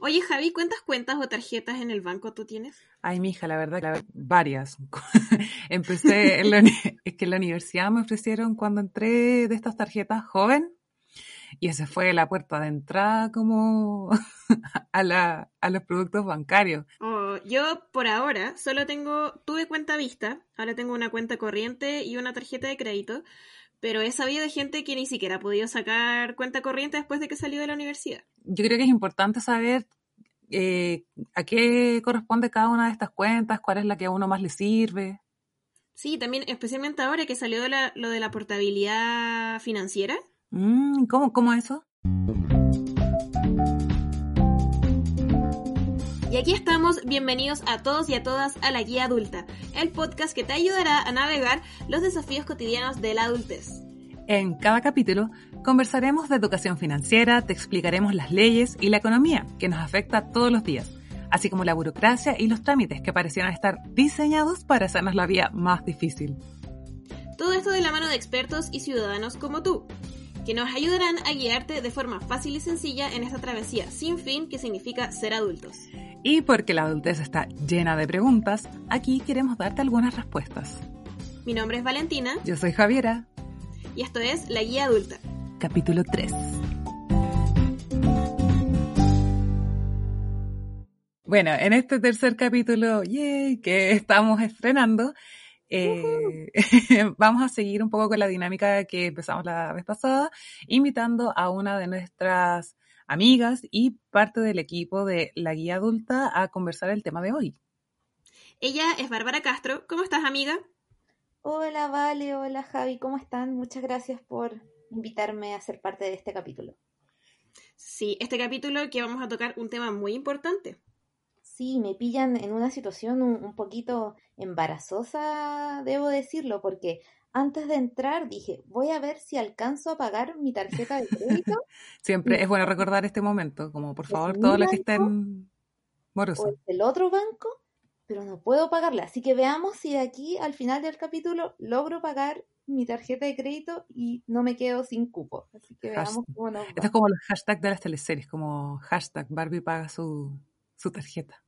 Oye, Javi, ¿cuántas cuentas o tarjetas en el banco tú tienes? Ay, mija, la verdad, que varias. Empecé, en la, es que en la universidad me ofrecieron cuando entré de estas tarjetas joven, y esa fue la puerta de entrada como a, la, a los productos bancarios. Oh, yo por ahora solo tengo, tuve cuenta vista, ahora tengo una cuenta corriente y una tarjeta de crédito, pero he sabido de gente que ni siquiera ha podido sacar cuenta corriente después de que salió de la universidad. Yo creo que es importante saber eh, a qué corresponde cada una de estas cuentas, cuál es la que a uno más le sirve. Sí, también especialmente ahora que salió lo de la portabilidad financiera. Mm, ¿cómo, ¿Cómo eso? Y aquí estamos, bienvenidos a todos y a todas a La Guía Adulta, el podcast que te ayudará a navegar los desafíos cotidianos de la adultez. En cada capítulo conversaremos de educación financiera, te explicaremos las leyes y la economía que nos afecta todos los días, así como la burocracia y los trámites que parecieran estar diseñados para hacernos la vida más difícil. Todo esto de la mano de expertos y ciudadanos como tú que nos ayudarán a guiarte de forma fácil y sencilla en esta travesía sin fin que significa ser adultos. Y porque la adultez está llena de preguntas, aquí queremos darte algunas respuestas. Mi nombre es Valentina. Yo soy Javiera. Y esto es La Guía Adulta. Capítulo 3. Bueno, en este tercer capítulo, yay, que estamos estrenando, eh, vamos a seguir un poco con la dinámica que empezamos la vez pasada, invitando a una de nuestras amigas y parte del equipo de la guía adulta a conversar el tema de hoy. Ella es Bárbara Castro. ¿Cómo estás, amiga? Hola, Vale. Hola, Javi. ¿Cómo están? Muchas gracias por invitarme a ser parte de este capítulo. Sí, este capítulo que vamos a tocar un tema muy importante sí, me pillan en una situación un, poquito embarazosa, debo decirlo, porque antes de entrar dije, voy a ver si alcanzo a pagar mi tarjeta de crédito. Siempre es bueno recordar este momento, como por favor, todos los que estén morosos. O el otro banco, pero no puedo pagarla. Así que veamos si de aquí al final del capítulo logro pagar mi tarjeta de crédito y no me quedo sin cupo. Así que veamos cómo nos Esto es como los hashtags de las teleseries, como hashtag Barbie paga su, su tarjeta.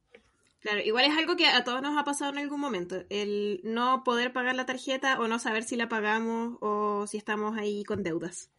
Claro, igual es algo que a todos nos ha pasado en algún momento, el no poder pagar la tarjeta o no saber si la pagamos o si estamos ahí con deudas.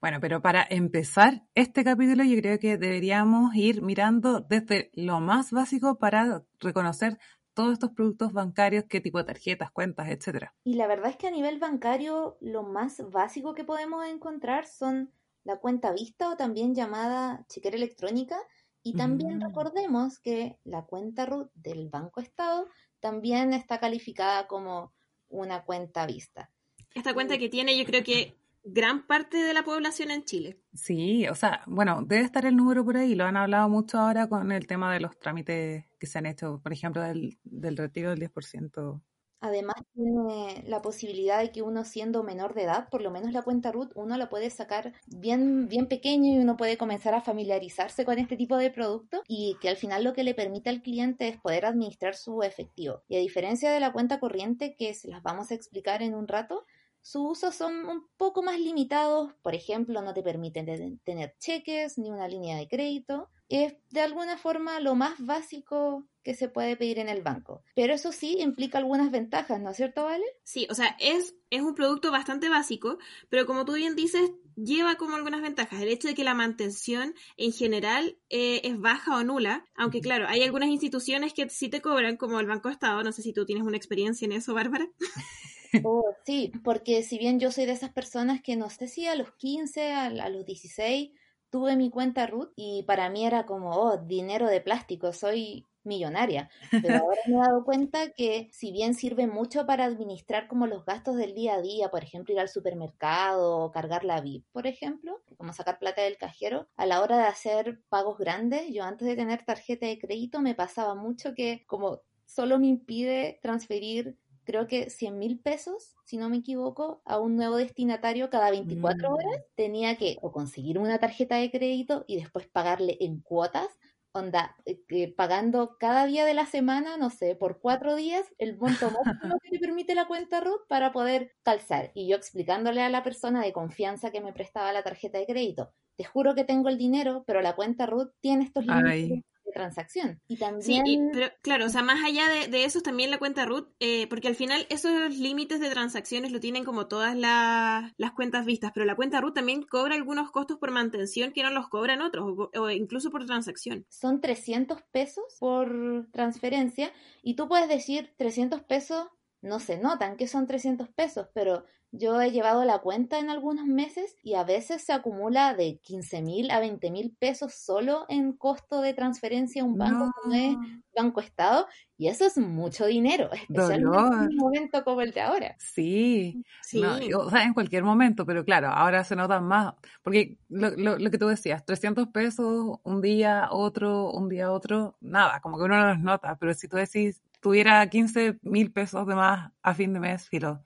Bueno, pero para empezar este capítulo yo creo que deberíamos ir mirando desde lo más básico para reconocer todos estos productos bancarios, qué tipo de tarjetas, cuentas, etcétera. Y la verdad es que a nivel bancario lo más básico que podemos encontrar son la cuenta vista o también llamada chequera electrónica, y también mm. recordemos que la cuenta RUT del Banco Estado también está calificada como una cuenta vista. Esta cuenta que tiene yo creo que gran parte de la población en Chile. Sí, o sea, bueno, debe estar el número por ahí, lo han hablado mucho ahora con el tema de los trámites que se han hecho, por ejemplo, del, del retiro del 10% Además tiene la posibilidad de que uno siendo menor de edad, por lo menos la cuenta RUT, uno la puede sacar bien, bien pequeño y uno puede comenzar a familiarizarse con este tipo de producto y que al final lo que le permite al cliente es poder administrar su efectivo. Y a diferencia de la cuenta corriente, que se las vamos a explicar en un rato, sus usos son un poco más limitados, por ejemplo, no te permiten tener cheques ni una línea de crédito. Es de alguna forma lo más básico que se puede pedir en el banco. Pero eso sí implica algunas ventajas, ¿no es cierto, Vale? Sí, o sea, es, es un producto bastante básico, pero como tú bien dices, lleva como algunas ventajas. El hecho de que la mantención en general eh, es baja o nula, aunque claro, hay algunas instituciones que sí te cobran, como el Banco Estado. No sé si tú tienes una experiencia en eso, Bárbara. Oh, sí, porque si bien yo soy de esas personas que no sé si a los 15, a, a los 16 tuve mi cuenta RUT y para mí era como, oh, dinero de plástico, soy millonaria. Pero ahora me he dado cuenta que si bien sirve mucho para administrar como los gastos del día a día, por ejemplo, ir al supermercado o cargar la VIP, por ejemplo, como sacar plata del cajero, a la hora de hacer pagos grandes, yo antes de tener tarjeta de crédito me pasaba mucho que como solo me impide transferir creo que 100 mil pesos, si no me equivoco, a un nuevo destinatario cada 24 mm. horas, tenía que o conseguir una tarjeta de crédito y después pagarle en cuotas onda, eh, pagando cada día de la semana, no sé, por cuatro días, el monto máximo que te permite la cuenta RUT para poder calzar. Y yo explicándole a la persona de confianza que me prestaba la tarjeta de crédito, te juro que tengo el dinero, pero la cuenta Ruth tiene estos límites transacción. Y también... Sí, pero claro, o sea, más allá de, de eso, también la cuenta root, eh, porque al final esos límites de transacciones lo tienen como todas las cuentas vistas, pero la cuenta root también cobra algunos costos por mantención que no los cobran otros, o, incluso por transacción. Son 300 pesos por transferencia, y tú puedes decir 300 pesos no se notan que son 300 pesos, pero yo he llevado la cuenta en algunos meses y a veces se acumula de 15 mil a 20 mil pesos solo en costo de transferencia a un banco como es Banco Estado y eso es mucho dinero, especialmente en un momento como el de ahora. Sí, sí. o sea, en cualquier momento, pero claro, ahora se notan más, porque lo, lo, que tú decías, 300 pesos un día, otro, un día, otro, nada, como que uno no los nota, pero si tú decís, tuviera 15 mil pesos de más a fin de mes, filo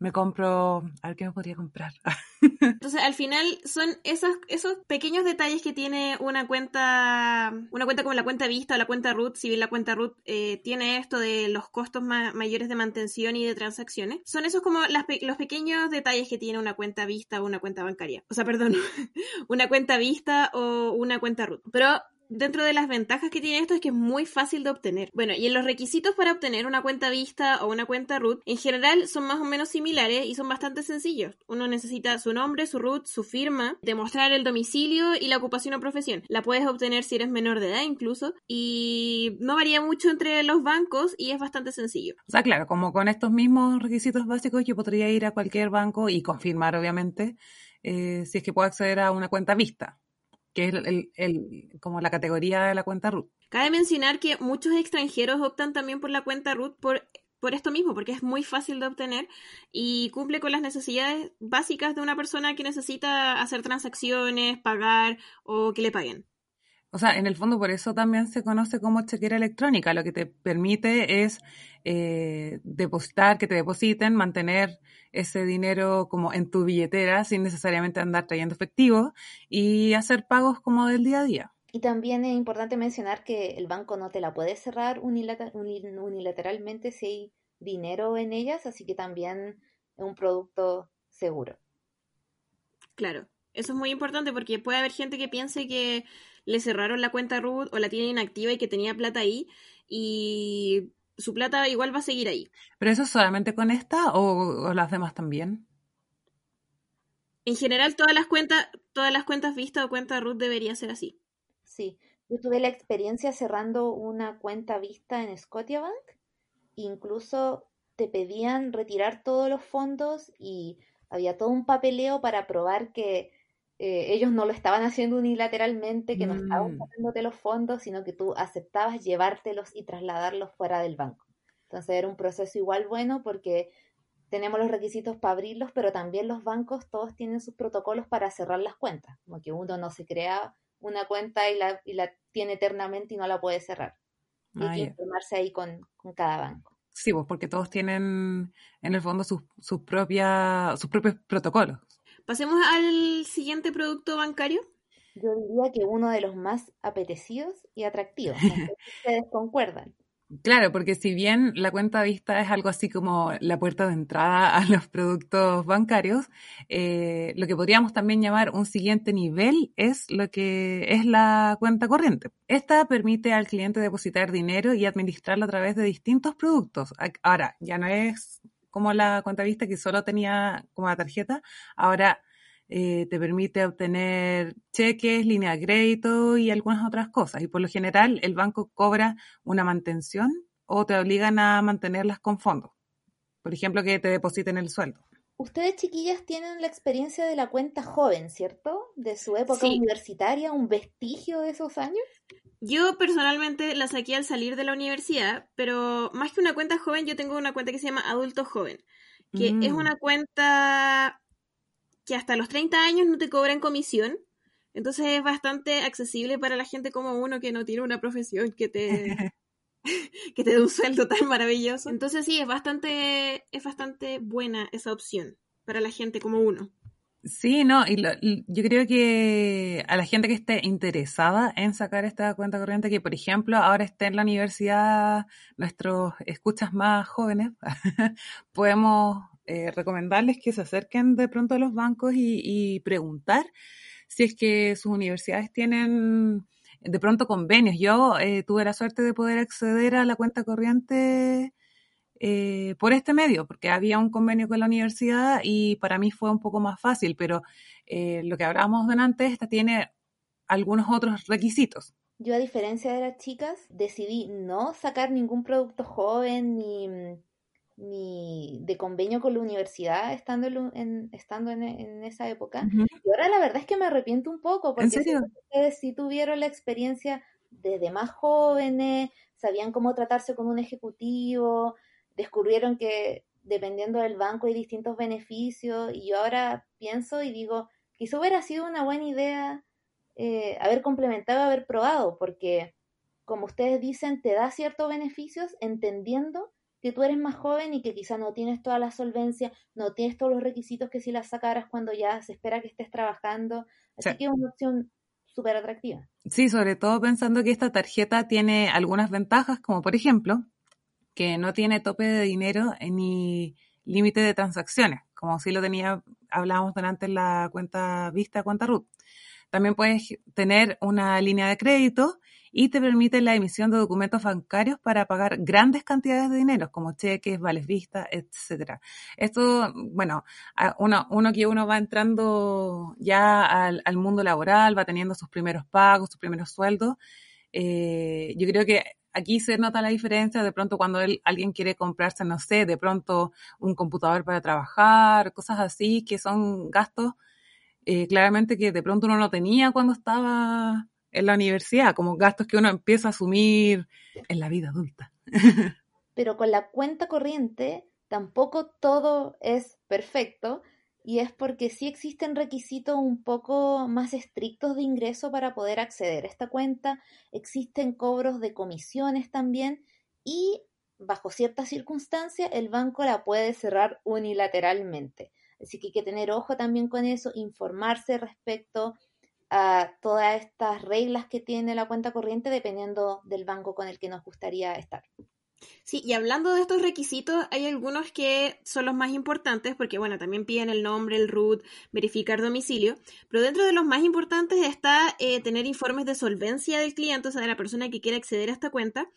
me compro, a ver qué me podría comprar. Entonces, al final son esos, esos pequeños detalles que tiene una cuenta, una cuenta como la cuenta Vista o la cuenta Root, si bien la cuenta Root eh, tiene esto de los costos mayores de mantención y de transacciones, son esos como los pequeños detalles que tiene una cuenta Vista o una cuenta bancaria. O sea, perdón, una cuenta Vista o una cuenta Root. Pero dentro de las ventajas que tiene esto es que es muy fácil de obtener. Bueno, y en los requisitos para obtener una cuenta vista o una cuenta root, en general son más o menos similares y son bastante sencillos. Uno necesita su nombre, su root, su firma, demostrar el domicilio y la ocupación o profesión. La puedes obtener si eres menor de edad incluso y no varía mucho entre los bancos y es bastante sencillo. O sea, claro, como con estos mismos requisitos básicos yo podría ir a cualquier banco y confirmar obviamente eh, si es que puedo acceder a una cuenta vista que es el, como la categoría de la cuenta root. Cabe mencionar que muchos extranjeros optan también por la cuenta root por, por esto mismo, porque es muy fácil de obtener y cumple con las necesidades básicas de una persona que necesita hacer transacciones, pagar o que le paguen. O sea, en el fondo por eso también se conoce como chequera electrónica. Lo que te permite es eh, depositar, que te depositen, mantener ese dinero como en tu billetera sin necesariamente andar trayendo efectivo y hacer pagos como del día a día. Y también es importante mencionar que el banco no te la puede cerrar unilateralmente si hay dinero en ellas, así que también es un producto seguro. Claro, eso es muy importante porque puede haber gente que piense que le cerraron la cuenta root o la tiene inactiva y que tenía plata ahí y su plata igual va a seguir ahí. ¿Pero eso solamente con esta o, las demás también? En general todas las cuentas, todas las cuentas vistas o cuenta root debería ser así. Sí, yo tuve la experiencia cerrando una cuenta vista en Scotiabank, incluso te pedían retirar todos los fondos y había todo un papeleo para probar que eh, ellos no lo estaban haciendo unilateralmente, que no estaban poniéndote mm. los fondos, sino que tú aceptabas llevártelos y trasladarlos fuera del banco. Entonces era un proceso igual bueno porque tenemos los requisitos para abrirlos, pero también los bancos todos tienen sus protocolos para cerrar las cuentas, como que uno no se crea una cuenta y la, y la tiene eternamente y no la puede cerrar. Y hay que informarse ahí con, cada banco. Sí, pues porque todos tienen en el fondo sus, sus, propias, sus propios protocolos. Pasemos al siguiente producto bancario. Yo diría que uno de los más apetecidos y atractivos. ustedes concuerdan. Claro, porque si bien la cuenta vista es algo así como la puerta de entrada a los productos bancarios, eh, lo que podríamos también llamar un siguiente nivel es lo que es la cuenta corriente. Esta permite al cliente depositar dinero y administrarlo a través de distintos productos. Ahora, ya no es como la cuenta vista que solo tenía como la tarjeta, ahora eh, te permite obtener cheques, línea de crédito y algunas otras cosas. Y por lo general el banco cobra una mantención o te obligan a mantenerlas con fondos. Por ejemplo, que te depositen el sueldo. Ustedes, chiquillas, tienen la experiencia de la cuenta joven, ¿cierto? De su época universitaria, un vestigio de esos años. Yo personalmente la saqué al salir de la universidad, pero más que una cuenta joven, yo tengo una cuenta que se llama Adulto Joven, que es mm. una cuenta que hasta los 30 años no te cobran comisión, entonces es bastante accesible para la gente como uno que no tiene una profesión que te que te dé un sueldo tan maravilloso. Entonces sí, es bastante es bastante buena esa opción para la gente como uno. Sí, no, y, yo creo que a la gente que esté interesada en sacar esta cuenta corriente, que por ejemplo ahora esté en la universidad, nuestros escuchas más jóvenes, podemos eh, recomendarles que se acerquen de pronto a los bancos y, preguntar si es que sus universidades tienen de pronto convenios. Yo eh, tuve la suerte de poder acceder a la cuenta corriente eh, por este medio, porque había un convenio con la universidad y para mí fue un poco más fácil, pero eh, lo que hablábamos de antes, esta tiene algunos otros requisitos. Yo, a diferencia de las chicas, decidí no sacar ningún producto joven ni, ni de convenio con la universidad estando en, estando en, esa época. Y ahora la verdad es que me arrepiento un poco, porque ustedes sí tuvieron la experiencia desde más jóvenes, sabían cómo tratarse con un ejecutivo, descubrieron que dependiendo del banco hay distintos beneficios, y yo ahora pienso y digo, quizá hubiera sido una buena idea eh, haber complementado, haber probado, porque como ustedes dicen, te da ciertos beneficios entendiendo que tú eres más joven y que quizá no tienes toda la solvencia, no tienes todos los requisitos que si las sacaras cuando ya se espera que estés trabajando. Así que es una opción súper atractiva. Sí, sobre todo pensando que esta tarjeta tiene algunas ventajas, como por ejemplo, que no tiene tope de dinero ni límite de transacciones, como si lo tenía, hablábamos delante en la cuenta vista, cuenta RUT. También puedes tener una línea de crédito y te permite la emisión de documentos bancarios para pagar grandes cantidades de dinero, como cheques, vales vistas, etcétera. Esto, bueno, uno, uno que uno va entrando ya al, mundo laboral, va teniendo sus primeros pagos, sus primeros sueldos. Eh, yo creo que aquí se nota la diferencia de pronto cuando alguien quiere comprarse, no sé, de pronto un computador para trabajar, cosas así, que son gastos eh, claramente que de pronto uno no tenía cuando estaba en la universidad, como gastos que uno empieza a asumir en la vida adulta. Pero con la cuenta corriente tampoco todo es perfecto y es porque sí existen requisitos un poco más estrictos de ingreso para poder acceder a esta cuenta, existen cobros de comisiones también y bajo ciertas circunstancias el banco la puede cerrar unilateralmente. Así que hay que tener ojo también con eso, informarse respecto a todas estas reglas que tiene la cuenta corriente dependiendo del banco con el que nos gustaría estar. Sí, y hablando de estos requisitos, hay algunos que son los más importantes, porque bueno, también piden el nombre, el root, verificar domicilio, pero dentro de los más importantes está eh, tener informes de solvencia del cliente, o sea, de la persona que quiere acceder a esta cuenta,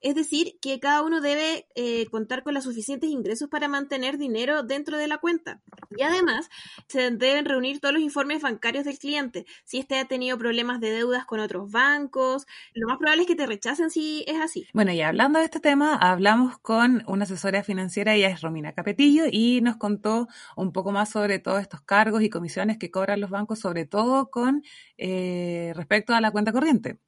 es decir, que cada uno debe eh, contar con los suficientes ingresos para mantener dinero dentro de la cuenta. Y además, se deben reunir todos los informes bancarios del cliente, si éste ha tenido problemas de deudas con otros bancos, lo más probable es que te rechacen si es así. Bueno, y hablando de este tema, hablamos con una asesora financiera, ella es Romina Capetillo, y nos contó un poco más sobre todos estos cargos y comisiones que cobran los bancos, sobre todo con eh, respecto a la cuenta corriente.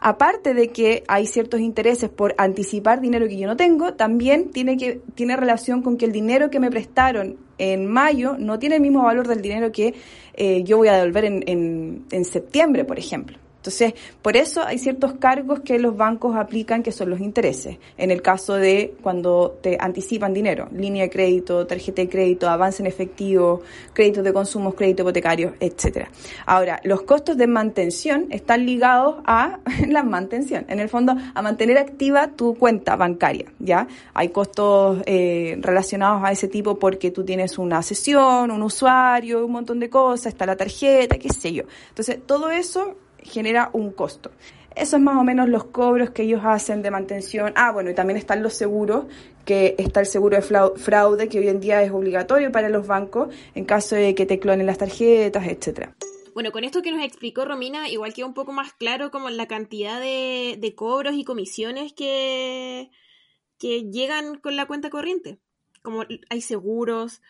Aparte de que hay ciertos intereses por anticipar dinero que yo no tengo, también tiene, que, tiene relación con que el dinero que me prestaron en mayo no tiene el mismo valor del dinero que eh, yo voy a devolver en, en septiembre, por ejemplo. Entonces, por eso hay ciertos cargos que los bancos aplican que son los intereses. En el caso de cuando te anticipan dinero, línea de crédito, tarjeta de crédito, avance en efectivo, créditos de consumos, crédito hipotecario, etcétera. Ahora, los costos de mantención están ligados a la mantención, en el fondo, a mantener activa tu cuenta bancaria, ¿ya? Hay costos eh, relacionados a ese tipo porque tú tienes una sesión, un usuario, un montón de cosas, está la tarjeta, qué sé yo. Entonces, todo eso genera un costo. Eso es más o menos los cobros que ellos hacen de mantención. Ah, bueno, y también están los seguros, que está el seguro de fraude, que hoy en día es obligatorio para los bancos en caso de que te clonen las tarjetas, etcétera. Bueno, con esto que nos explicó Romina, igual queda un poco más claro como la cantidad de, de cobros y comisiones que, que llegan con la cuenta corriente como hay seguros,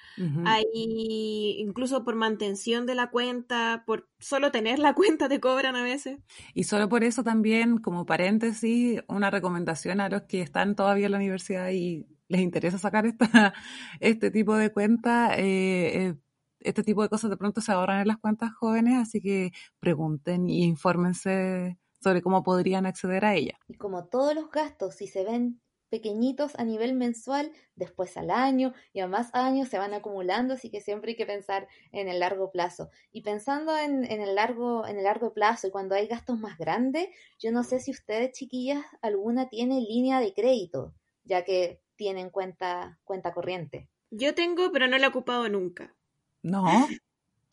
hay incluso por mantención de la cuenta, por solo tener la cuenta te cobran a veces. Y solo por eso también, como paréntesis, una recomendación a los que están todavía en la universidad y les interesa sacar esta, este tipo de cuenta, eh, eh, este tipo de cosas de pronto se ahorran en las cuentas jóvenes, así que pregunten y infórmense sobre cómo podrían acceder a ella. Y como todos los gastos, si se ven pequeñitos a nivel mensual, después al año y a más años se van acumulando, así que siempre hay que pensar en el largo plazo. Y pensando en, el, largo, en el largo plazo y cuando hay gastos más grandes, yo no sé si ustedes, chiquillas, alguna tiene línea de crédito, ya que tienen cuenta, cuenta corriente. Yo tengo, pero no la he ocupado nunca. No.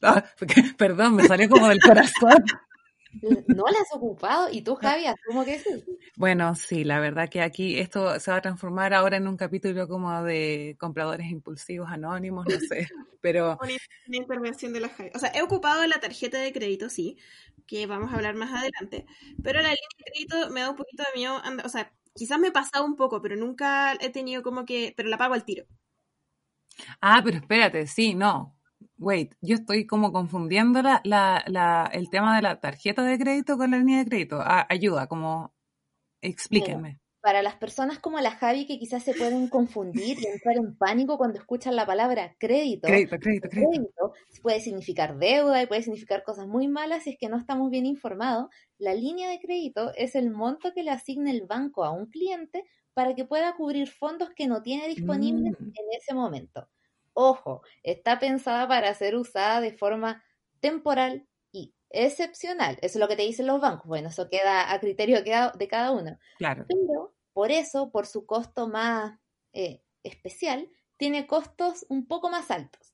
Ah, perdón, me salió como del corazón. No la has ocupado y tú, Javi, asumo que sí. Bueno, sí, la verdad que aquí esto se va a transformar ahora en un capítulo como de compradores impulsivos anónimos, no sé, pero... Una intervención de la Javi. O sea, he ocupado la tarjeta de crédito, sí, que vamos a hablar más adelante, pero la línea de crédito me da un poquito de miedo, o sea, quizás me he pasado un poco, pero nunca he tenido como que, pero la pago al tiro. Ah, pero espérate, sí, no, wait, yo estoy como confundiendo la, la, el tema de la tarjeta de crédito con la línea de crédito. Ah, ayuda, como explíquenme. para las personas como la Javi que quizás se pueden confundir y entrar en pánico cuando escuchan la palabra crédito. Crédito, crédito, crédito. crédito puede significar deuda y puede significar cosas muy malas si es que no estamos bien informados. La línea de crédito es el monto que le asigna el banco a un cliente para que pueda cubrir fondos que no tiene disponibles mm. en ese momento. Ojo, está pensada para ser usada de forma temporal y excepcional. Eso es lo que te dicen los bancos. Bueno, eso queda a criterio de cada uno. Claro. Pero por eso, por su costo más eh, especial, tiene costos un poco más altos.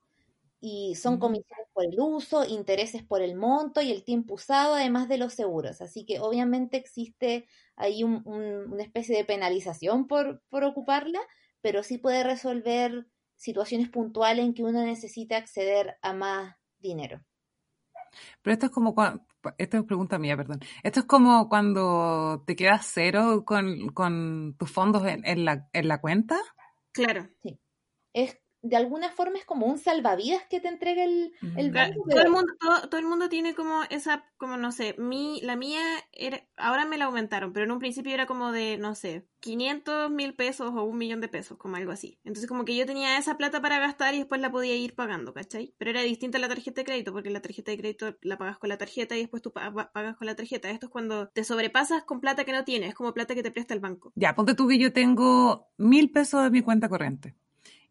Y son mm. comisiones por el uso, intereses por el monto y el tiempo usado, además de los seguros. Así que obviamente existe ahí una especie de penalización por, por ocuparla, pero sí puede resolver situaciones puntuales en que uno necesita acceder a más dinero. Pero esto es como cuando, esta es pregunta mía, perdón. Esto es como cuando te quedas cero con, con tus fondos en, en, la, en la cuenta. Claro. Sí. Es de alguna forma es como un salvavidas que te entrega el, el banco. Todo, el mundo, todo, el mundo tiene como esa, como no sé, mi, la mía, era, ahora me la aumentaron, pero en un principio era como de, no sé, 500 mil pesos o un millón de pesos, como algo así. Entonces como que yo tenía esa plata para gastar y después la podía ir pagando, ¿cachai? Pero era distinta a la tarjeta de crédito, porque la tarjeta de crédito la pagas con la tarjeta y después tú pagas con la tarjeta. Esto es cuando te sobrepasas con plata que no tienes, es como plata que te presta el banco. Ya, ponte tú que yo tengo mil pesos de mi cuenta corriente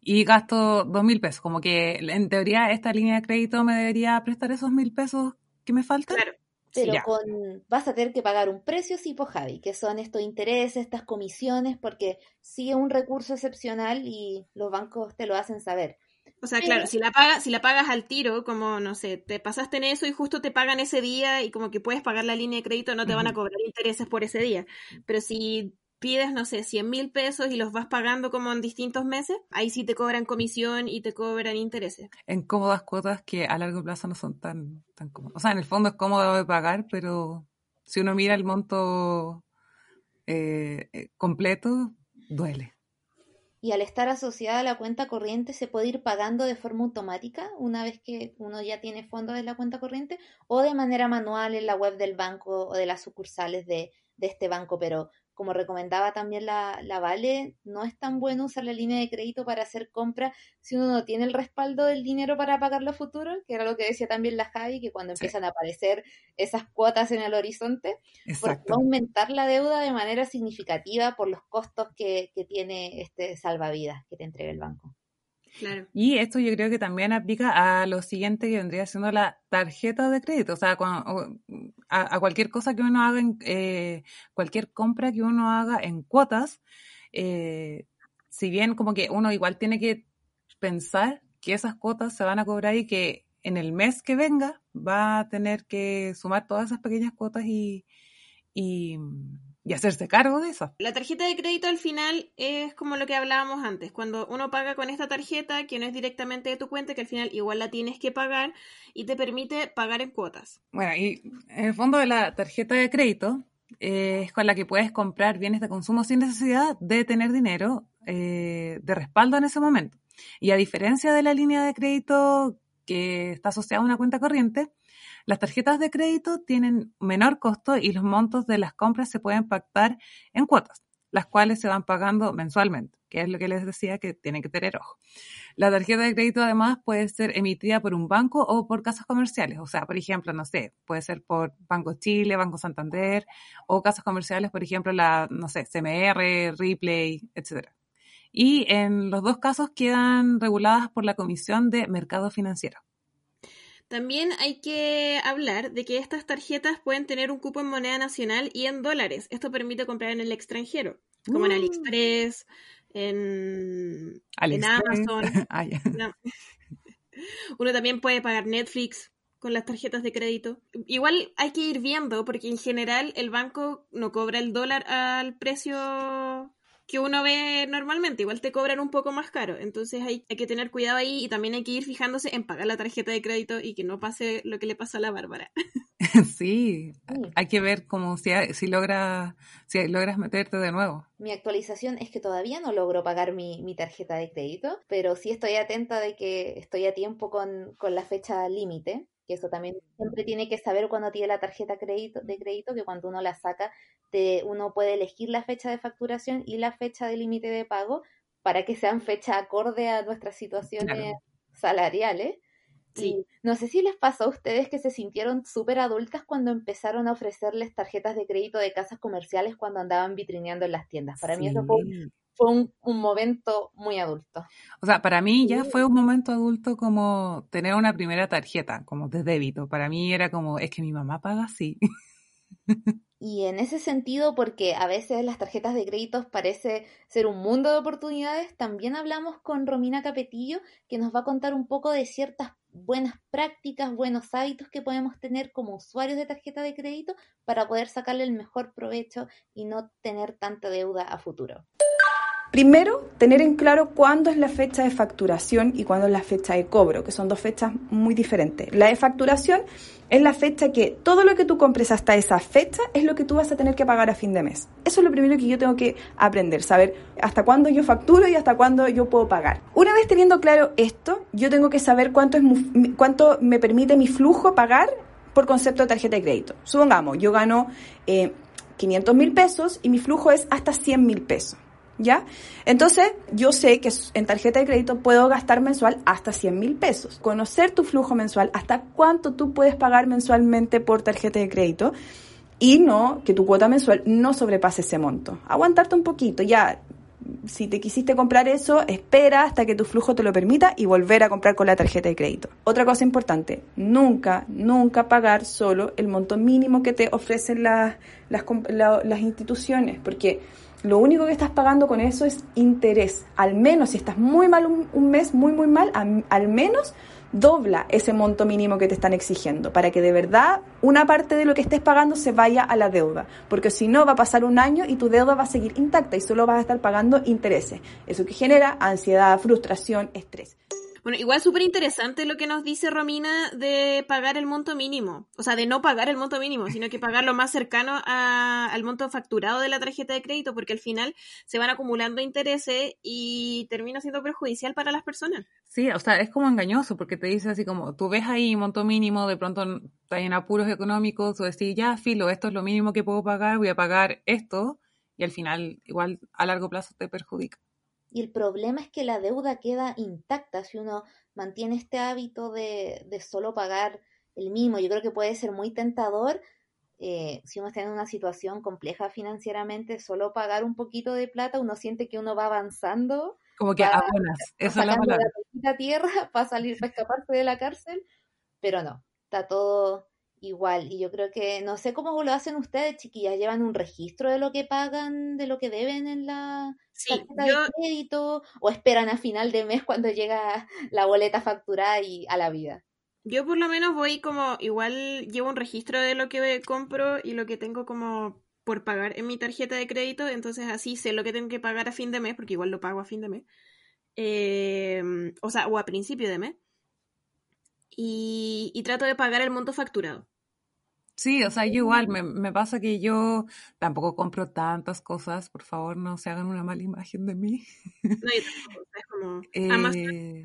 y gasto dos mil pesos. Como que en teoría esta línea de crédito me debería prestar esos mil pesos que me faltan. Claro. Pero con, vas a tener que pagar un precio sí, pues Javi, que son estos intereses, estas comisiones, porque sigue un recurso excepcional y los bancos te lo hacen saber. O sea, claro, si la pagas, si la pagas al tiro, como no sé, te pasaste en eso y justo te pagan ese día y como que puedes pagar la línea de crédito, no te van a cobrar intereses por ese día. Pero si pides, no sé, 100 mil pesos y los vas pagando como en distintos meses, ahí sí te cobran comisión y te cobran intereses. En cómodas cuotas que a largo plazo no son tan, tan cómodas. O sea, en el fondo es cómodo de pagar, pero si uno mira el monto eh, eh, completo, duele. Y al estar asociada a la cuenta corriente, se puede ir pagando de forma automática una vez que uno ya tiene fondos en la cuenta corriente o de manera manual en la web del banco o de las sucursales de, de este banco, pero como recomendaba también la, la, Vale, no es tan bueno usar la línea de crédito para hacer compras si uno no tiene el respaldo del dinero para pagarlo a futuro, que era lo que decía también la Javi, que cuando empiezan a aparecer esas cuotas en el horizonte, por aumentar la deuda de manera significativa por los costos que, que tiene este salvavidas que te entrega el banco. Y esto yo creo que también aplica a lo siguiente que vendría siendo la tarjeta de crédito, o sea, a, cualquier cosa que uno haga, en, eh, cualquier compra que uno haga en cuotas, eh, si bien como que uno igual tiene que pensar que esas cuotas se van a cobrar y que en el mes que venga va a tener que sumar todas esas pequeñas cuotas y y hacerse cargo de eso. La tarjeta de crédito al final es como lo que hablábamos antes, cuando uno paga con esta tarjeta que no es directamente de tu cuenta, que al final igual la tienes que pagar y te permite pagar en cuotas. Bueno, y en el fondo de la tarjeta de crédito eh, es con la que puedes comprar bienes de consumo sin necesidad de tener dinero eh, de respaldo en ese momento. Y a diferencia de la línea de crédito que está asociada a una cuenta corriente, las tarjetas de crédito tienen menor costo y los montos de las compras se pueden pactar en cuotas, las cuales se van pagando mensualmente, que es lo que les decía que tienen que tener ojo. La tarjeta de crédito además puede ser emitida por un banco o por casas comerciales, o sea, por ejemplo, no sé, puede ser por Banco Chile, Banco Santander o casas comerciales, por ejemplo, la, no sé, CMR, Replay, etc. Y en los dos casos quedan reguladas por la Comisión de Mercado Financiero. También hay que hablar de que estas tarjetas pueden tener un cupo en moneda nacional y en dólares. Esto permite comprar en el extranjero, como en uh. AliExpress, en, en Amazon. Ah, Uno también puede pagar Netflix con las tarjetas de crédito. Igual hay que ir viendo, porque en general el banco no cobra el dólar al precio que uno ve normalmente, igual te cobran un poco más caro, entonces hay, hay, que tener cuidado ahí y también hay que ir fijándose en pagar la tarjeta de crédito y que no pase lo que le pasa a la Bárbara. Sí, hay que ver cómo si, si, logra, si logras meterte de nuevo. Mi actualización es que todavía no logro pagar mi, mi tarjeta de crédito, pero sí estoy atenta de que estoy a tiempo con, con la fecha límite que eso también siempre tiene que saber cuando tiene la tarjeta crédito, de crédito, que cuando uno la saca, te, uno puede elegir la fecha de facturación y la fecha de límite de pago para que sean fecha acorde a nuestras situaciones salariales. Sí. no sé si les pasó a ustedes que se sintieron súper adultas cuando empezaron a ofrecerles tarjetas de crédito de casas comerciales cuando andaban vitrineando en las tiendas. Para mí eso fue fue un, un, momento muy adulto. O sea, para mí ya fue un momento adulto como tener una primera tarjeta, como de débito. Para mí era como, es que mi mamá paga así. Y en ese sentido, porque a veces las tarjetas de créditos parece ser un mundo de oportunidades, también hablamos con Romina Capetillo, que nos va a contar un poco de ciertas buenas prácticas, buenos hábitos que podemos tener como usuarios de tarjeta de crédito para poder sacarle el mejor provecho y no tener tanta deuda a futuro. Primero, tener en claro cuándo es la fecha de facturación y cuándo es la fecha de cobro, que son dos fechas muy diferentes. La de facturación es la fecha que todo lo que tú compres hasta esa fecha es lo que tú vas a tener que pagar a fin de mes. Eso es lo primero que yo tengo que aprender, saber hasta cuándo yo facturo y hasta cuándo yo puedo pagar. Una vez teniendo claro esto, yo tengo que saber cuánto, es cuánto me permite mi flujo pagar por concepto de tarjeta de crédito. Supongamos, yo gano eh, 500 mil pesos y mi flujo es hasta 100 mil pesos. ¿Ya? Entonces, yo sé que en tarjeta de crédito puedo gastar mensual hasta 100 mil pesos. Conocer tu flujo mensual, hasta cuánto tú puedes pagar mensualmente por tarjeta de crédito y no, que tu cuota mensual no sobrepase ese monto. Aguantarte un poquito, ya. Si te quisiste comprar eso, espera hasta que tu flujo te lo permita y volver a comprar con la tarjeta de crédito. Otra cosa importante, nunca, nunca pagar solo el monto mínimo que te ofrecen las, las, instituciones, porque lo único que estás pagando con eso es interés. Al menos, si estás muy mal un, mes, muy, muy mal, al, menos dobla ese monto mínimo que te están exigiendo para que de verdad una parte de lo que estés pagando se vaya a la deuda. Porque si no, va a pasar un año y tu deuda va a seguir intacta y solo vas a estar pagando intereses. Eso que genera ansiedad, frustración, estrés. Bueno, igual súper interesante lo que nos dice Romina de pagar el monto mínimo. O sea, de no pagar el monto mínimo, sino que pagar lo más cercano al monto facturado de la tarjeta de crédito, porque al final se van acumulando intereses y termina siendo perjudicial para las personas. Sí, o sea, es como engañoso, porque te dice así como, tú ves ahí monto mínimo, de pronto estás en apuros económicos, o decís, ya, filo, esto es lo mínimo que puedo pagar, voy a pagar esto, y al final igual a largo plazo te perjudica. Y el problema es que la deuda queda intacta si uno mantiene este hábito de, de solo pagar el mínimo. Yo creo que puede ser muy tentador eh, si uno está en una situación compleja financieramente, solo pagar un poquito de plata, uno siente que uno va avanzando. Como que abonas, eso es la palabra. La tierra para salir, para escaparse de la cárcel, pero no, está todo igual. Y yo creo que, no sé cómo lo hacen ustedes, chiquillas, llevan un registro de lo que pagan, de lo que deben en la tarjeta de crédito, o esperan a final de mes cuando llega la boleta facturada y a la vida. Yo por lo menos voy como, igual llevo un registro de lo que compro y lo que tengo como por pagar en mi tarjeta de crédito, entonces así sé lo que tengo que pagar a fin de mes, porque igual lo pago a fin de mes. Em, o sea, o a principio de mes y, trato de pagar el monto facturado. Sí, o sea, yo igual, me, me, pasa que yo tampoco compro tantas cosas, por favor, no se hagan una mala imagen de mí. No, yo tampoco, es como... Eh,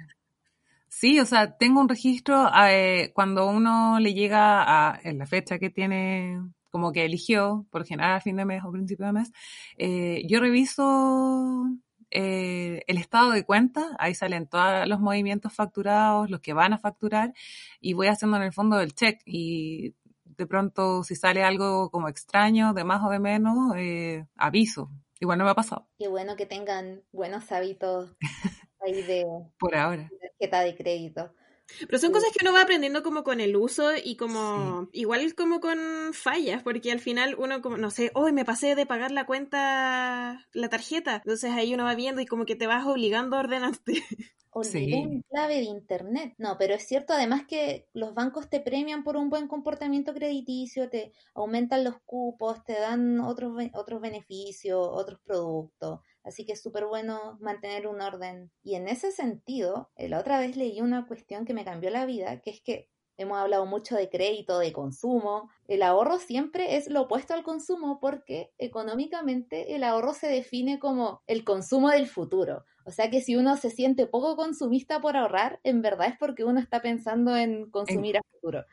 sí, o sea, tengo un registro eh, cuando uno le llega a en la fecha que tiene, como que eligió, por general a fin de mes o principio de mes, eh, yo reviso eh, el estado de cuenta, ahí salen todos los movimientos facturados, los que van a facturar, y voy haciendo en el fondo el check. Y de pronto, si sale algo como extraño, de más o de menos, eh, aviso. Igual no me ha pasado. Qué bueno que tengan buenos hábitos ahí de, Por ahora. tarjeta de crédito. Pero son cosas que uno va aprendiendo como con el uso y como igual como con fallas, porque al final uno como, no sé, hoy me pasé de pagar la cuenta, la tarjeta, entonces ahí uno va viendo y como que te vas obligando a ordenarte. Olvidé mi clave de internet. No, pero es cierto además que los bancos te premian por un buen comportamiento crediticio, te aumentan los cupos, te dan otros, otros beneficios, otros productos. Así que es súper bueno mantener un orden. Y en ese sentido, la otra vez leí una cuestión que me cambió la vida, que es que hemos hablado mucho de crédito, de consumo. El ahorro siempre es lo opuesto al consumo porque económicamente el ahorro se define como el consumo del futuro. O sea que si uno se siente poco consumista por ahorrar, en verdad es porque uno está pensando en consumir a futuro.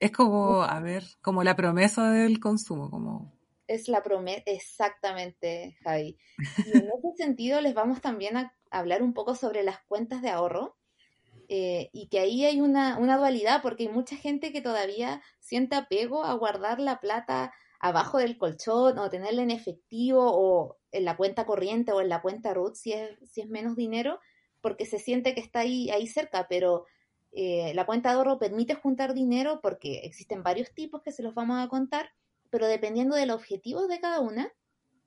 es, como, a ver, como la promesa del consumo, como... Es la promesa, exactamente, Javi. Y en ese sentido les vamos también a hablar un poco sobre las cuentas de ahorro eh, y que ahí hay una, una dualidad porque hay mucha gente que todavía siente apego a guardar la plata abajo del colchón o tenerla en efectivo o en la cuenta corriente o en la cuenta root si es, si es menos dinero porque se siente que está ahí, ahí cerca, pero eh, la cuenta de ahorro permite juntar dinero porque existen varios tipos que se los vamos a contar, pero dependiendo del objetivo de cada una,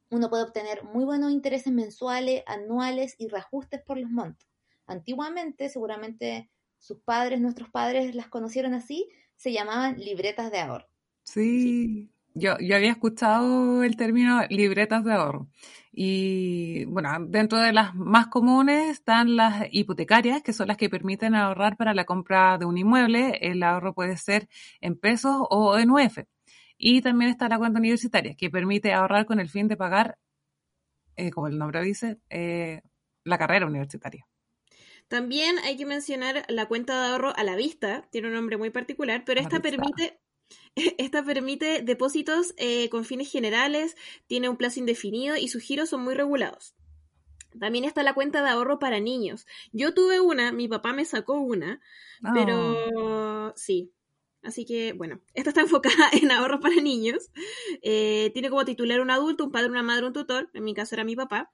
uno puede obtener muy buenos intereses mensuales, anuales y reajustes por los montos. Antiguamente, seguramente sus padres, nuestros padres las conocieron así, se llamaban libretas de ahorro. Sí, Yo, yo había escuchado el término libretas de ahorro. Y bueno, dentro de las más comunes están las hipotecarias, que son las que permiten ahorrar para la compra de un inmueble. El ahorro puede ser en pesos o en UF. Y también está la cuenta universitaria, que permite ahorrar con el fin de pagar, eh, como el nombre dice, eh, la carrera universitaria. También hay que mencionar la cuenta de ahorro a la vista, tiene un nombre muy particular, pero esta permite, esta permite depósitos eh, con fines generales, tiene un plazo indefinido y sus giros son muy regulados. También está la cuenta de ahorro para niños. Yo tuve una, mi papá me sacó una, pero ah. sí. Así que, bueno, esta está enfocada en ahorro para niños. Eh, tiene como titular un adulto, un padre, una madre, un tutor. En mi caso era mi papá.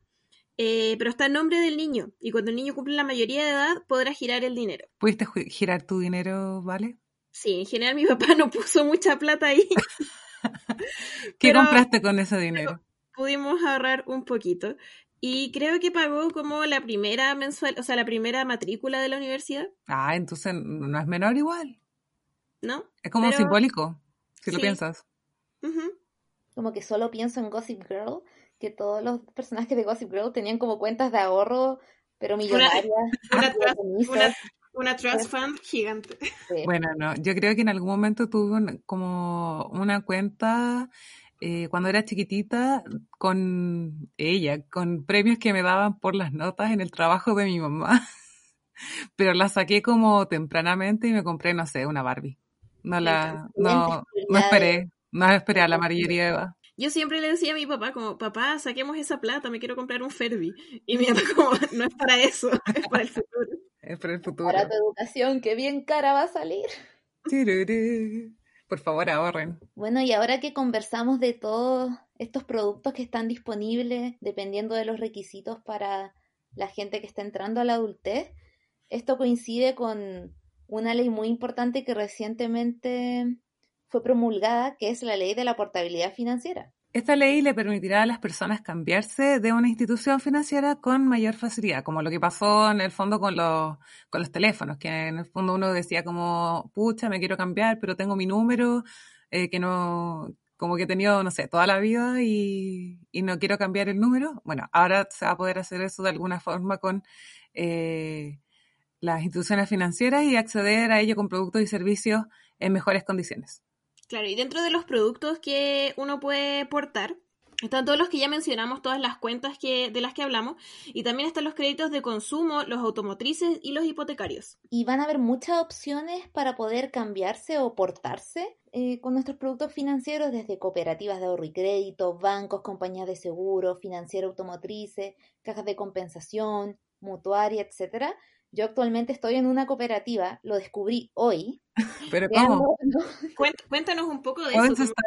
Eh, pero está en nombre del niño y cuando el niño cumple la mayoría de edad podrá girar el dinero. ¿Pudiste girar tu dinero, vale? Sí, en general mi papá no puso mucha plata ahí. ¿Qué compraste con ese dinero? Pudimos ahorrar un poquito y creo que pagó como la primera mensual, o sea, la primera matrícula de la universidad. Ah, entonces no es menor igual. ¿No? Es como simbólico, si lo piensas. Como que solo pienso en Gossip Girl que todos los personajes de Gossip Girl tenían como cuentas de ahorro, pero millonarias. Una, trust, fund gigante. Bueno, no, yo creo que en algún momento tuve como una cuenta eh, cuando era chiquitita con ella, con premios que me daban por las notas en el trabajo de mi mamá. Pero la saqué como tempranamente y me compré, no sé, una Barbie. No la, no, no esperé, no esperé a la amarillería Eva. Yo siempre le decía a mi papá, como, papá, saquemos esa plata, me quiero comprar un Ferbi. Y mi papá, como, no es para eso, es para el futuro. Es para el futuro. Para tu educación, qué bien cara va a salir. Por favor, ahorren. Bueno, y ahora que conversamos de todos estos productos que están disponibles, dependiendo de los requisitos para la gente que está entrando a la adultez, esto coincide con una ley muy importante que recientemente fue promulgada, que es la ley de la portabilidad financiera. Esta ley le permitirá a las personas cambiarse de una institución financiera con mayor facilidad, como lo que pasó en el fondo con los, con los teléfonos, que en el fondo uno decía como, pucha, me quiero cambiar, pero tengo mi número, eh, que no, como que he tenido, no sé, toda la vida y, y, no quiero cambiar el número. Bueno, ahora se va a poder hacer eso de alguna forma con eh, las instituciones financieras y acceder a ello con productos y servicios en mejores condiciones. Claro, y dentro de los productos que uno puede portar, están todos los que ya mencionamos, todas las cuentas que, de las que hablamos, y también están los créditos de consumo, los automotrices y los hipotecarios. Y van a haber muchas opciones para poder cambiarse o portarse eh, con nuestros productos financieros, desde cooperativas de ahorro y crédito, bancos, compañías de seguro, financiera automotrices, cajas de compensación, mutuaria, etcétera yo actualmente estoy en una cooperativa, lo descubrí hoy. ¿Pero cómo? Cuéntanos un poco de eso. Estar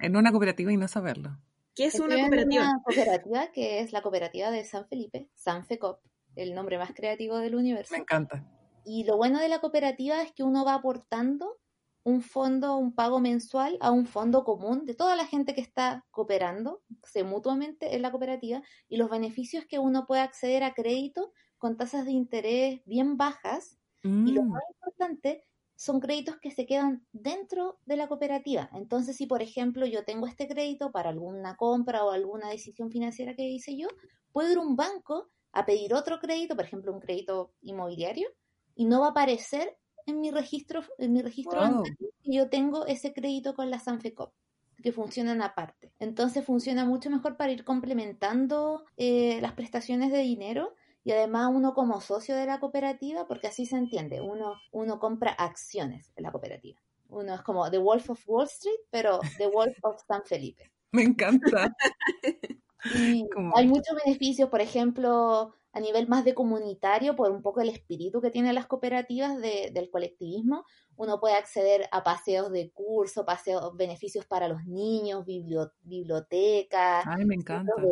en, una cooperativa y no saberlo. ¿Qué es una cooperativa? una cooperativa que es la cooperativa de San Felipe, San FECOP, el nombre más creativo del universo. Me encanta. Y lo bueno de la cooperativa es que uno va aportando un fondo, un pago mensual a un fondo común de toda la gente que está cooperando, se mutuamente en la cooperativa, y los beneficios que uno puede acceder a crédito con tasas de interés bien bajas y lo Mm, más importante son créditos que se quedan dentro de la cooperativa. Entonces, si por ejemplo yo tengo este crédito para alguna compra o alguna decisión financiera que hice yo, puedo ir a un banco a pedir otro crédito, por ejemplo, un crédito inmobiliario, y no va a aparecer en mi registro, en mi registro Wow. que yo tengo ese crédito con la Sanfecop que funcionan aparte. Entonces funciona mucho mejor para ir complementando eh, las prestaciones de dinero y además uno como socio de la cooperativa, porque así se entiende, uno, uno compra acciones en la cooperativa. Uno es como The Wolf of Wall Street, pero The Wolf of San Felipe. me encanta. Y hay muchos beneficios, por ejemplo, a nivel más de comunitario, por un poco el espíritu que tienen las cooperativas de- del colectivismo. Uno puede acceder a paseos de curso, paseos, beneficios para los niños, biblio- bibliotecas,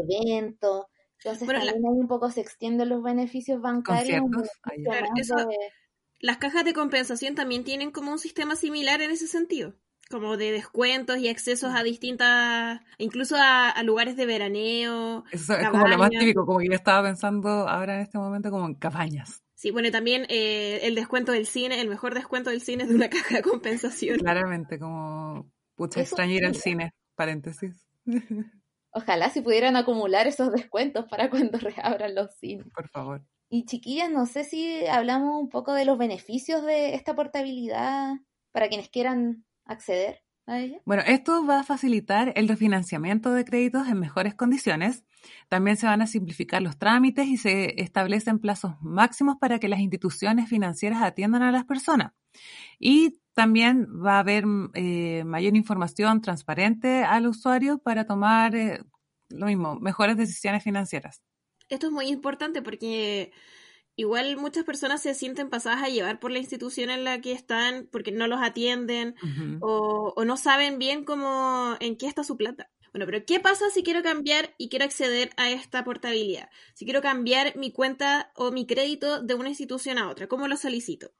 eventos. Entonces Bueno, la- también hay un poco se extienden los beneficios bancarios. Claro, más eso- de- Las cajas de compensación también tienen como un sistema similar en ese sentido, como de descuentos y accesos a distintas, incluso a, a lugares de veraneo. Eso es como lo más cabañas. típico, como que yo estaba pensando ahora en este momento como en cabañas. Sí, bueno, y también eh, el descuento del cine, el mejor descuento del cine es de una caja de compensación. Claramente, como pucha extraño ir al cine, paréntesis. Ojalá si pudieran acumular esos descuentos para cuando reabran los cines. Por favor. Y chiquillas, no sé si hablamos un poco de los beneficios de esta portabilidad para quienes quieran acceder a ella. Bueno, esto va a facilitar el refinanciamiento de créditos en mejores condiciones. También se van a simplificar los trámites y se establecen plazos máximos para que las instituciones financieras atiendan a las personas. Y también va a haber eh, mayor información transparente al usuario para tomar eh, lo mismo, mejores decisiones financieras. Esto es muy importante porque igual muchas personas se sienten pasadas a llevar por la institución en la que están porque no los atienden o, o no saben bien cómo en qué está su plata. Bueno, pero ¿qué pasa si quiero cambiar y quiero acceder a esta portabilidad? Si quiero cambiar mi cuenta o mi crédito de una institución a otra, ¿cómo lo solicito?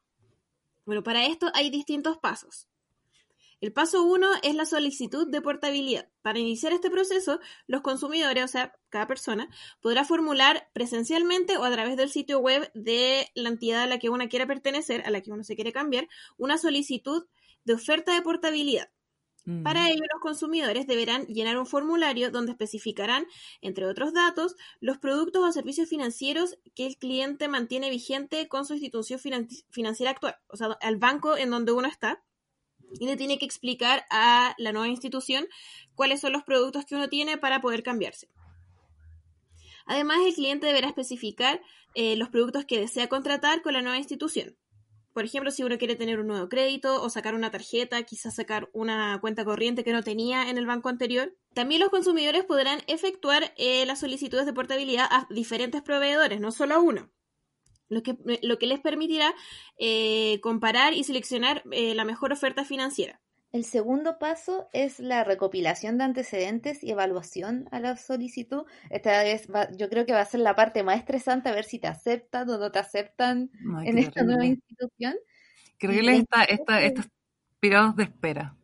Bueno, para esto hay distintos pasos. El paso uno es la solicitud de portabilidad. Para iniciar este proceso, los consumidores, o sea, cada persona, podrá formular presencialmente o a través del sitio web de la entidad a la que uno quiera pertenecer, a la que uno se quiere cambiar, una solicitud de oferta de portabilidad. Mm. Para ello, los consumidores deberán llenar un formulario donde especificarán, entre otros datos, los productos o servicios financieros que el cliente mantiene vigente con su institución finan- financiera actual, o sea, al banco en donde uno está, y le tiene que explicar a la nueva institución cuáles son los productos que uno tiene para poder cambiarse. Además, el cliente deberá especificar eh, los productos que desea contratar con la nueva institución. Por ejemplo, si uno quiere tener un nuevo crédito o sacar una tarjeta, quizás sacar una cuenta corriente que no tenía en el banco anterior. También los consumidores podrán efectuar eh, las solicitudes de portabilidad a diferentes proveedores, no solo a uno. Lo que, les permitirá eh, comparar y seleccionar eh, la mejor oferta financiera. El segundo paso es la recopilación de antecedentes y evaluación a la solicitud. Esta vez va- yo creo que va a ser la parte más estresante, a ver si te aceptan o no te aceptan Ay, en esta nueva institución. Qué y horrible la esta, estos periodos de espera.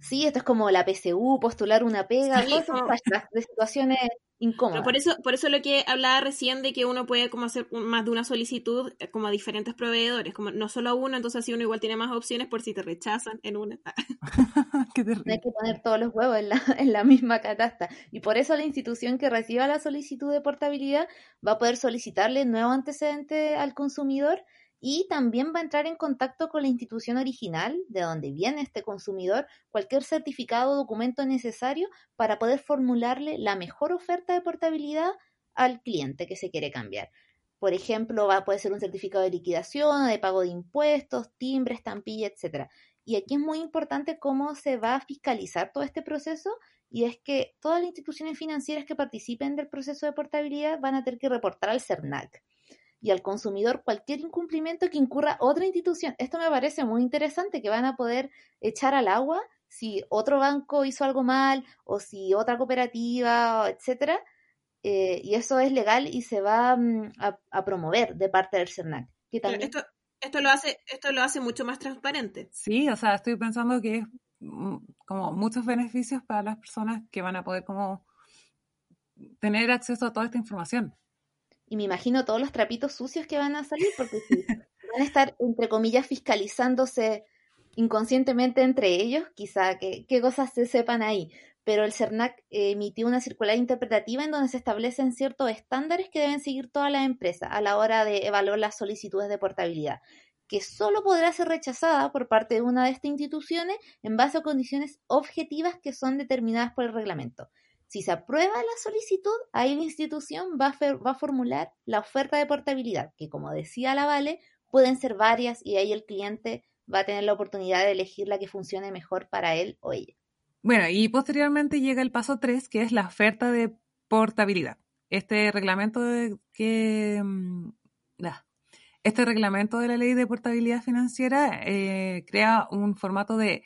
Sí, esto es como la PSU, postular una pega, Sí, flashbacks de situaciones Pero por eso, por eso lo que hablaba recién de que uno puede como hacer más de una solicitud eh, como a diferentes proveedores, como no solo a uno, entonces así uno igual tiene más opciones por si te rechazan en una. Qué No hay que poner todos los huevos en la, en la misma catasta. Y por eso la institución que reciba la solicitud de portabilidad va a poder solicitarle nuevo antecedente al consumidor y también va a entrar en contacto con la institución original de donde viene este consumidor, cualquier certificado o documento necesario para poder formularle la mejor oferta de portabilidad al cliente que se quiere cambiar. Por ejemplo, va, puede ser un certificado de liquidación, de pago de impuestos, timbre, estampilla, etcétera. Y aquí es muy importante cómo se va a fiscalizar todo este proceso y es que todas las instituciones financieras que participen del proceso de portabilidad van a tener que reportar al CERNAC y al consumidor cualquier incumplimiento que incurra otra institución. Esto me parece muy interesante, que van a poder echar al agua si otro banco hizo algo mal o si otra cooperativa, etcétera. Eh, y eso es legal y se va mm, a, a promover de parte del CERNAC. Que Pero también... esto, esto lo hace, esto lo hace mucho más transparente. Sí, o sea, estoy pensando que es mm, como muchos beneficios para las personas que van a poder como tener acceso a toda esta información. Y me imagino todos los trapitos sucios que van a salir, porque si van a estar, entre comillas, fiscalizándose inconscientemente entre ellos, quizá qué cosas se sepan ahí. Pero el CERNAC emitió una circular interpretativa en donde se establecen ciertos estándares que deben seguir todas las empresas a la hora de evaluar las solicitudes de portabilidad, que solo podrá ser rechazada por parte de una de estas instituciones en base a condiciones objetivas que son determinadas por el reglamento. Si se aprueba la solicitud, ahí la institución va a, formular la oferta de portabilidad, que como decía la Vale, pueden ser varias y ahí el cliente va a tener la oportunidad de elegir la que funcione mejor para él o ella. Bueno, y posteriormente llega el paso 3, que es la oferta de portabilidad. Este reglamento de que... Mm, este reglamento de la ley de portabilidad financiera eh, crea un formato de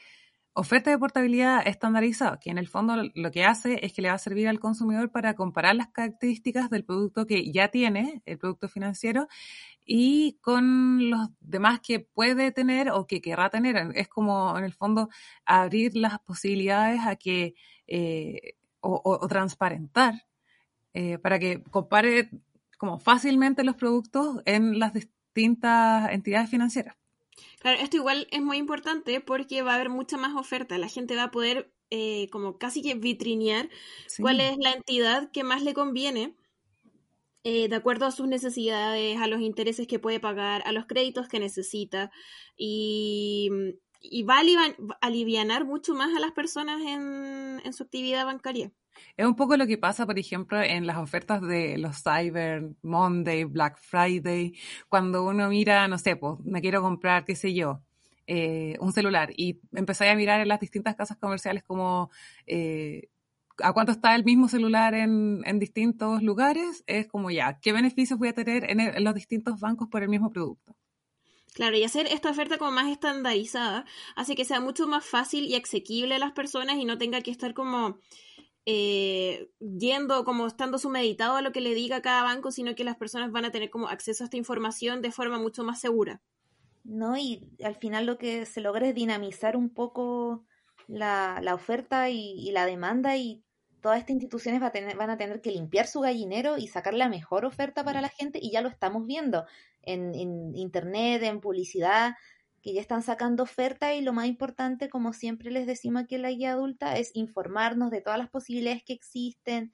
oferta de portabilidad estandarizado, que en el fondo lo que hace es que le va a servir al consumidor para comparar las características del producto que ya tiene, el producto financiero, y con los demás que puede tener o que querrá tener. Es como, en el fondo, abrir las posibilidades a que, eh, o, transparentar, eh, para que compare como fácilmente los productos en las distintas entidades financieras. Claro, esto igual es muy importante porque va a haber mucha más oferta. La gente va a poder eh, como casi que vitrinear cuál es la entidad que más le conviene eh, de acuerdo a sus necesidades, a los intereses que puede pagar, a los créditos que necesita y, y va a aliviar mucho más a las personas en, en su actividad bancaria. Es un poco lo que pasa, por ejemplo, en las ofertas de los Cyber Monday, Black Friday, cuando uno mira, no sé, pues me quiero comprar, qué sé yo, eh, un celular y empecé a mirar en las distintas casas comerciales como eh, a cuánto está el mismo celular en, distintos lugares, es como ya, ¿qué beneficios voy a tener en, en los distintos bancos por el mismo producto? Claro, y hacer esta oferta como más estandarizada hace que sea mucho más fácil y asequible a las personas y no tenga que estar como eh, yendo como estando sumeditado a lo que le diga cada banco, sino que las personas van a tener como acceso a esta información de forma mucho más segura. No, y al final lo que se logra es dinamizar un poco la, la oferta y, la demanda y todas estas instituciones va a tener, van a tener que limpiar su gallinero y sacar la mejor oferta para la gente y ya lo estamos viendo en, en internet, en publicidad que ya están sacando oferta y lo más importante, como siempre les decimos aquí en la guía adulta, es informarnos de todas las posibilidades que existen,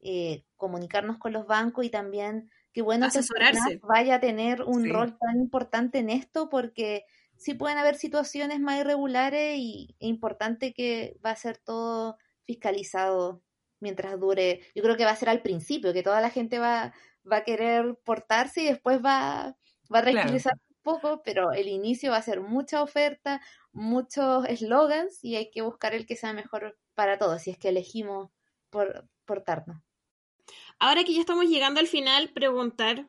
eh, comunicarnos con los bancos y también que bueno asesorarse. vaya a tener un rol tan importante en esto porque sí pueden haber situaciones más irregulares y es importante que va a ser todo fiscalizado mientras dure. Yo creo que va a ser al principio, que toda la gente va, va a querer portarse y después va, va a tranquilizar poco, pero el inicio va a ser mucha oferta, muchos eslogans y hay que buscar el que sea mejor para todos, si es que elegimos por, portarnos. Ahora que ya estamos llegando al final, preguntar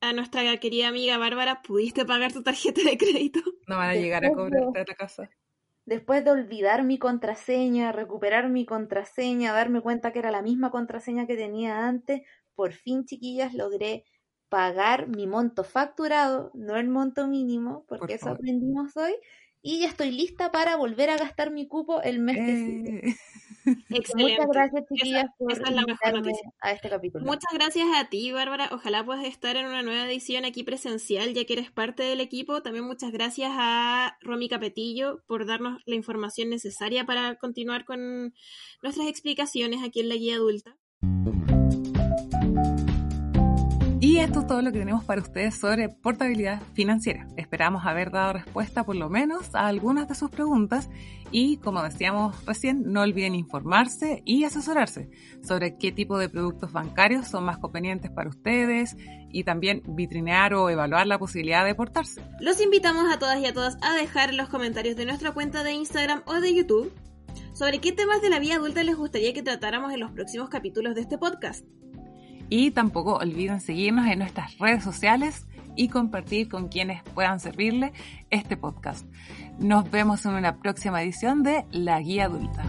a nuestra querida amiga Bárbara, ¿pudiste pagar tu tarjeta de crédito? No van a llegar a cobrar de la casa. Después de olvidar mi contraseña, recuperar mi contraseña, darme cuenta que era la misma contraseña que tenía antes, por fin, chiquillas, logré pagar mi monto facturado, no el monto mínimo, porque eso aprendimos hoy, y ya estoy lista para volver a gastar mi cupo el mes que sigue. Eh. Muchas gracias, chiquillas, por esa a este capítulo. Muchas gracias a ti, Bárbara. Ojalá puedas estar en una nueva edición aquí presencial, ya que eres parte del equipo. También muchas gracias a Romy Capetillo por darnos la información necesaria para continuar con nuestras explicaciones aquí en la guía adulta. Esto es todo lo que tenemos para ustedes sobre portabilidad financiera. Esperamos haber dado respuesta por lo menos a algunas de sus preguntas y como decíamos recién, no olviden informarse y asesorarse sobre qué tipo de productos bancarios son más convenientes para ustedes y también vitrinear o evaluar la posibilidad de portarse. Los invitamos a todas y a todas a dejar los comentarios de nuestra cuenta de Instagram o de YouTube sobre qué temas de la vida adulta les gustaría que tratáramos en los próximos capítulos de este podcast. Y tampoco olviden seguirnos en nuestras redes sociales y compartir con quienes puedan servirle este podcast. Nos vemos en una próxima edición de La Guía Adulta.